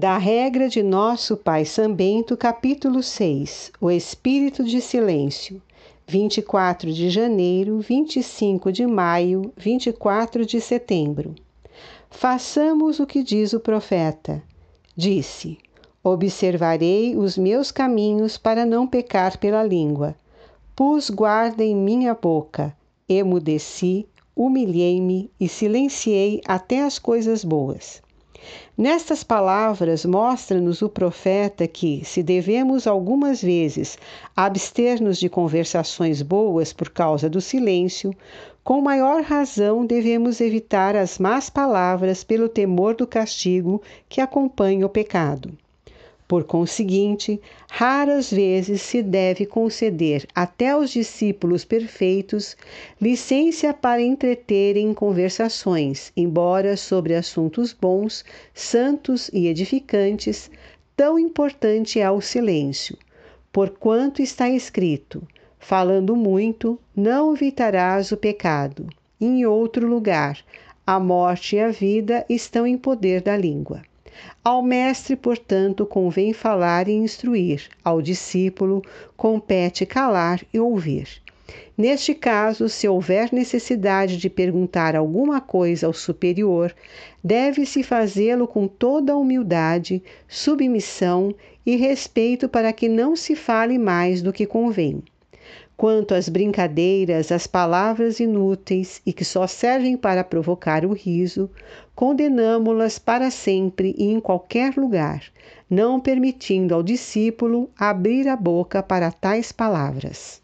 Da regra de nosso Pai Sambento, capítulo 6 O Espírito de Silêncio, 24 de janeiro, 25 de maio, 24 de setembro. Façamos o que diz o profeta. Disse: Observarei os meus caminhos para não pecar pela língua. Pus guarda em minha boca, emudeci, humilhei-me e silenciei até as coisas boas. Nestas palavras, mostra-nos o profeta que, se devemos algumas vezes abster-nos de conversações boas por causa do silêncio, com maior razão devemos evitar as más palavras pelo temor do castigo que acompanha o pecado. Por conseguinte, raras vezes se deve conceder até aos discípulos perfeitos licença para entreterem conversações, embora sobre assuntos bons, santos e edificantes, tão importante é o silêncio, porquanto está escrito: falando muito, não evitarás o pecado. Em outro lugar, a morte e a vida estão em poder da língua. Ao mestre, portanto, convém falar e instruir, ao discípulo compete calar e ouvir. Neste caso, se houver necessidade de perguntar alguma coisa ao superior, deve-se fazê-lo com toda a humildade, submissão e respeito para que não se fale mais do que convém. Quanto às brincadeiras, às palavras inúteis e que só servem para provocar o riso, condenamo-las para sempre e em qualquer lugar, não permitindo ao discípulo abrir a boca para tais palavras.